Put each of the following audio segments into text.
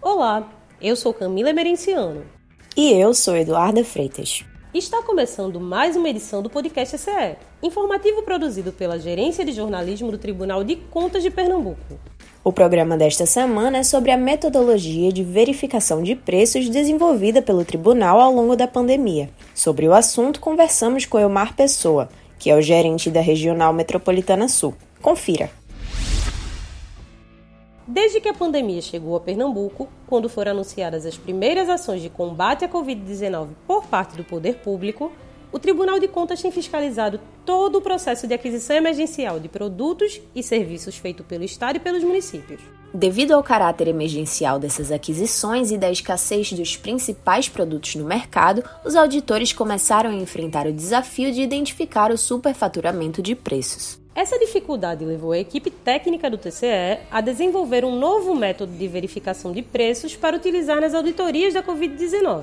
Olá, eu sou Camila Emerenciano. E eu sou Eduarda Freitas. Está começando mais uma edição do podcast CE, informativo produzido pela Gerência de Jornalismo do Tribunal de Contas de Pernambuco. O programa desta semana é sobre a metodologia de verificação de preços desenvolvida pelo tribunal ao longo da pandemia. Sobre o assunto, conversamos com Elmar Pessoa, que é o gerente da Regional Metropolitana Sul. Confira. Desde que a pandemia chegou a Pernambuco, quando foram anunciadas as primeiras ações de combate à Covid-19 por parte do poder público, o Tribunal de Contas tem fiscalizado todo o processo de aquisição emergencial de produtos e serviços feito pelo Estado e pelos municípios. Devido ao caráter emergencial dessas aquisições e da escassez dos principais produtos no mercado, os auditores começaram a enfrentar o desafio de identificar o superfaturamento de preços. Essa dificuldade levou a equipe técnica do TCE a desenvolver um novo método de verificação de preços para utilizar nas auditorias da Covid-19.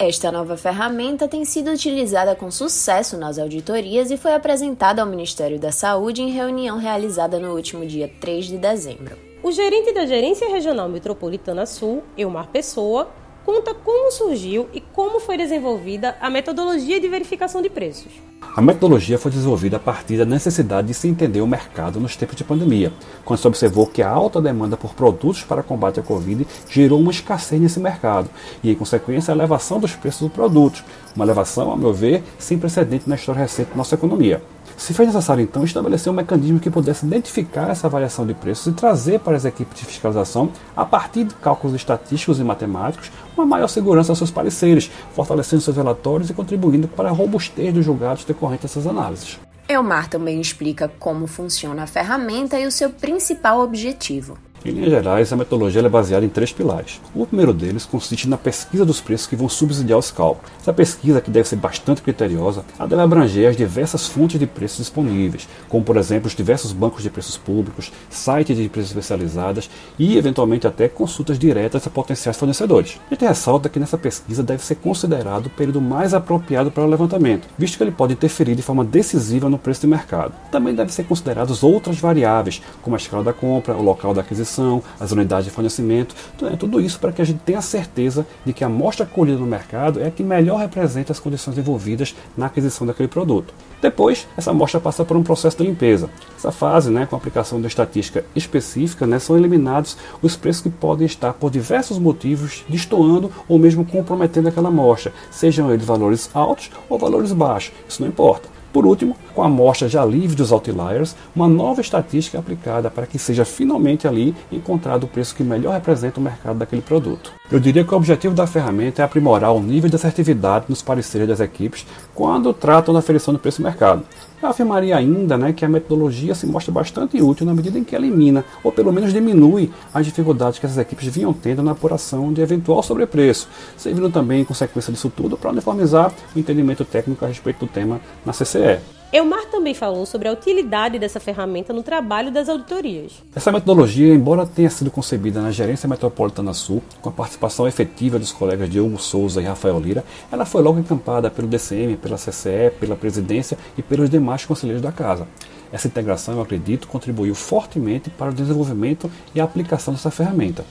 Esta nova ferramenta tem sido utilizada com sucesso nas auditorias e foi apresentada ao Ministério da Saúde em reunião realizada no último dia 3 de dezembro. O gerente da Gerência Regional Metropolitana Sul, Elmar Pessoa, conta como surgiu e como foi desenvolvida a metodologia de verificação de preços. A metodologia foi desenvolvida a partir da necessidade de se entender o mercado nos tempos de pandemia, quando se observou que a alta demanda por produtos para combate à Covid gerou uma escassez nesse mercado e, em consequência, a elevação dos preços dos produtos, uma elevação, a meu ver, sem precedente na história recente da nossa economia. Se fez necessário, então, estabelecer um mecanismo que pudesse identificar essa variação de preços e trazer para as equipes de fiscalização, a partir de cálculos estatísticos e matemáticos, uma maior segurança aos seus pareceres, fortalecendo seus relatórios e contribuindo para a robustez dos julgados decorrentes dessas análises. Elmar também explica como funciona a ferramenta e o seu principal objetivo. Em linhas gerais, a metodologia é baseada em três pilares. O primeiro deles consiste na pesquisa dos preços que vão subsidiar os cálculos. Essa pesquisa, que deve ser bastante criteriosa, deve abranger as diversas fontes de preços disponíveis, como por exemplo os diversos bancos de preços públicos, sites de empresas especializadas e, eventualmente, até consultas diretas a potenciais fornecedores. A gente ressalta que nessa pesquisa deve ser considerado o período mais apropriado para o levantamento, visto que ele pode interferir de forma decisiva no preço de mercado. Também devem ser consideradas outras variáveis, como a escala da compra, o local da aquisição as unidades de fornecimento, é tudo isso para que a gente tenha certeza de que a amostra colhida no mercado é a que melhor representa as condições envolvidas na aquisição daquele produto. Depois, essa amostra passa por um processo de limpeza. Essa fase, né, com a aplicação de estatística específica, né, são eliminados os preços que podem estar, por diversos motivos, destoando ou mesmo comprometendo aquela amostra, sejam eles valores altos ou valores baixos, isso não importa. Por último, com a amostra já livre dos outliers, uma nova estatística é aplicada para que seja finalmente ali encontrado o preço que melhor representa o mercado daquele produto. Eu diria que o objetivo da ferramenta é aprimorar o nível de assertividade nos pareceres das equipes quando tratam da aferição do preço do mercado. Eu afirmaria ainda né, que a metodologia se mostra bastante útil na medida em que elimina, ou pelo menos diminui, as dificuldades que essas equipes vinham tendo na apuração de eventual sobrepreço, servindo também, em consequência disso tudo, para uniformizar o entendimento técnico a respeito do tema na CCE. Elmar também falou sobre a utilidade dessa ferramenta no trabalho das auditorias. Essa metodologia, embora tenha sido concebida na Gerência Metropolitana Sul, com a participação efetiva dos colegas Diogo Souza e Rafael Lira, ela foi logo encampada pelo DCM, pela CCE, pela presidência e pelos demais conselheiros da casa. Essa integração, eu acredito, contribuiu fortemente para o desenvolvimento e a aplicação dessa ferramenta.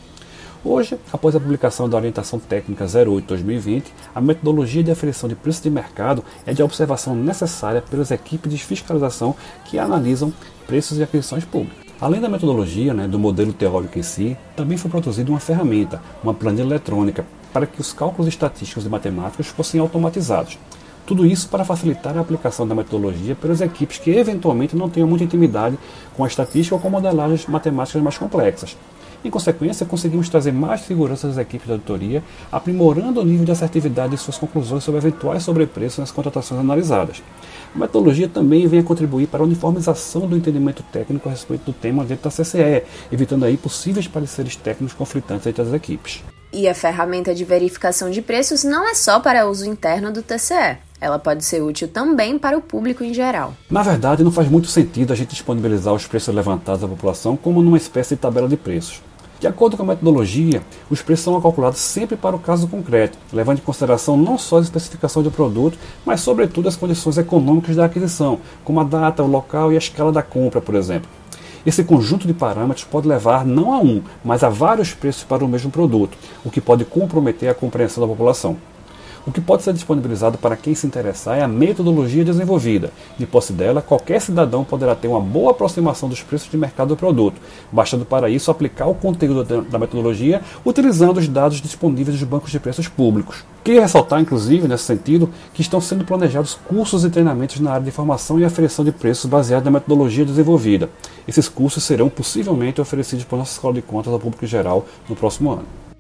Hoje, após a publicação da Orientação Técnica 08-2020, a metodologia de aferição de preço de mercado é de observação necessária pelas equipes de fiscalização que analisam preços e aquisições públicas. Além da metodologia, né, do modelo teórico em si, também foi produzida uma ferramenta, uma planilha eletrônica, para que os cálculos estatísticos e matemáticos fossem automatizados. Tudo isso para facilitar a aplicação da metodologia pelas equipes que eventualmente não tenham muita intimidade com a estatística ou com modelagens matemáticas mais complexas. Em consequência, conseguimos trazer mais segurança às equipes de auditoria, aprimorando o nível de assertividade de suas conclusões sobre eventuais sobrepreços nas contratações analisadas. A metodologia também vem a contribuir para a uniformização do entendimento técnico a respeito do tema dentro da CCE, evitando aí possíveis pareceres técnicos conflitantes entre as equipes. E a ferramenta de verificação de preços não é só para uso interno do TCE. Ela pode ser útil também para o público em geral. Na verdade, não faz muito sentido a gente disponibilizar os preços levantados à população como numa espécie de tabela de preços. De acordo com a metodologia, os preços são calculados sempre para o caso concreto, levando em consideração não só a especificação do produto, mas sobretudo as condições econômicas da aquisição, como a data, o local e a escala da compra, por exemplo. Esse conjunto de parâmetros pode levar não a um, mas a vários preços para o mesmo produto, o que pode comprometer a compreensão da população. O que pode ser disponibilizado para quem se interessar é a metodologia desenvolvida. De posse dela, qualquer cidadão poderá ter uma boa aproximação dos preços de mercado do produto, bastando para isso aplicar o conteúdo da metodologia utilizando os dados disponíveis dos bancos de preços públicos. Queria ressaltar, inclusive, nesse sentido, que estão sendo planejados cursos e treinamentos na área de formação e aferição de preços baseados na metodologia desenvolvida. Esses cursos serão possivelmente oferecidos por nossa Escola de Contas ao público geral no próximo ano.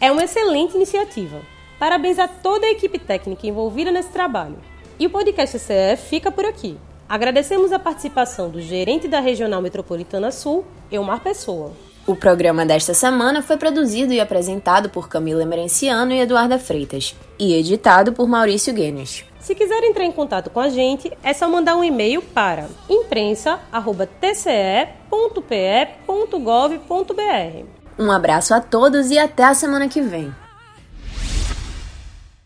É uma excelente iniciativa. Parabéns a toda a equipe técnica envolvida nesse trabalho. E o podcast CF fica por aqui. Agradecemos a participação do gerente da Regional Metropolitana Sul, Elmar Pessoa. O programa desta semana foi produzido e apresentado por Camila Emerenciano e Eduarda Freitas, e editado por Maurício Guenes. Se quiser entrar em contato com a gente, é só mandar um e-mail para imprensa.tce.pe.gov.br. Um abraço a todos e até a semana que vem.